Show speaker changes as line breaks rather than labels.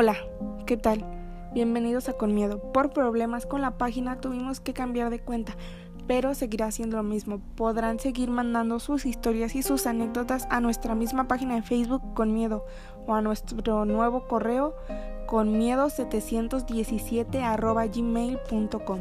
Hola, ¿qué tal? Bienvenidos a Con Miedo. Por problemas con la página tuvimos que cambiar de cuenta, pero seguirá haciendo lo mismo. Podrán seguir mandando sus historias y sus anécdotas a nuestra misma página de Facebook Con Miedo o a nuestro nuevo correo con miedo 717 gmail.com.